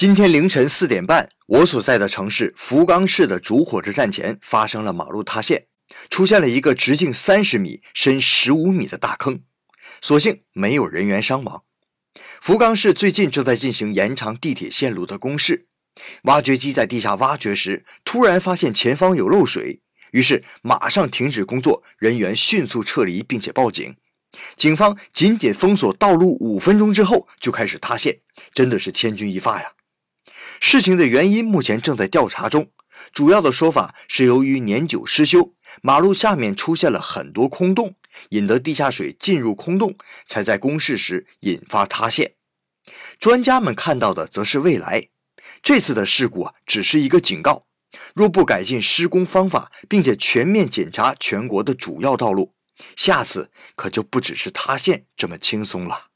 今天凌晨四点半，我所在的城市福冈市的主火车站前发生了马路塌陷，出现了一个直径三十米、深十五米的大坑，所幸没有人员伤亡。福冈市最近正在进行延长地铁线路的工事，挖掘机在地下挖掘时，突然发现前方有漏水，于是马上停止工作，人员迅速撤离，并且报警。警方仅仅封锁道路五分钟之后就开始塌陷，真的是千钧一发呀！事情的原因目前正在调查中，主要的说法是由于年久失修，马路下面出现了很多空洞，引得地下水进入空洞，才在公示时引发塌陷。专家们看到的则是未来，这次的事故啊只是一个警告，若不改进施工方法，并且全面检查全国的主要道路，下次可就不只是塌陷这么轻松了。